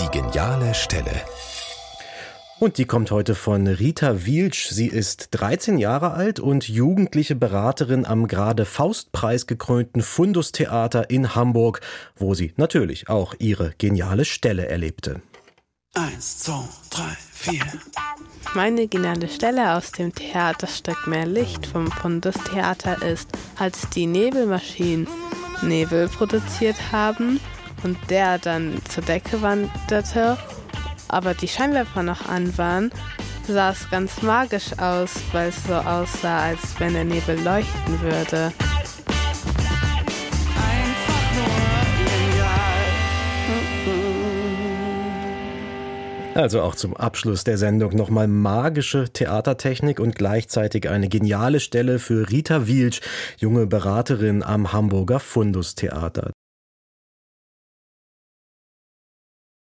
Die geniale Stelle. Und die kommt heute von Rita Wielsch. Sie ist 13 Jahre alt und jugendliche Beraterin am gerade Faustpreis gekrönten Fundus Theater in Hamburg, wo sie natürlich auch ihre geniale Stelle erlebte. Eins, zwei, drei, vier. Meine geniale Stelle aus dem Theaterstück Mehr Licht vom Fundus Theater ist, als die Nebelmaschinen Nebel produziert haben und der dann zur Decke wanderte, aber die Scheinwerfer noch an waren, sah es ganz magisch aus, weil es so aussah, als wenn der Nebel leuchten würde. Also auch zum Abschluss der Sendung nochmal magische Theatertechnik und gleichzeitig eine geniale Stelle für Rita Wielsch, junge Beraterin am Hamburger Fundus Theater.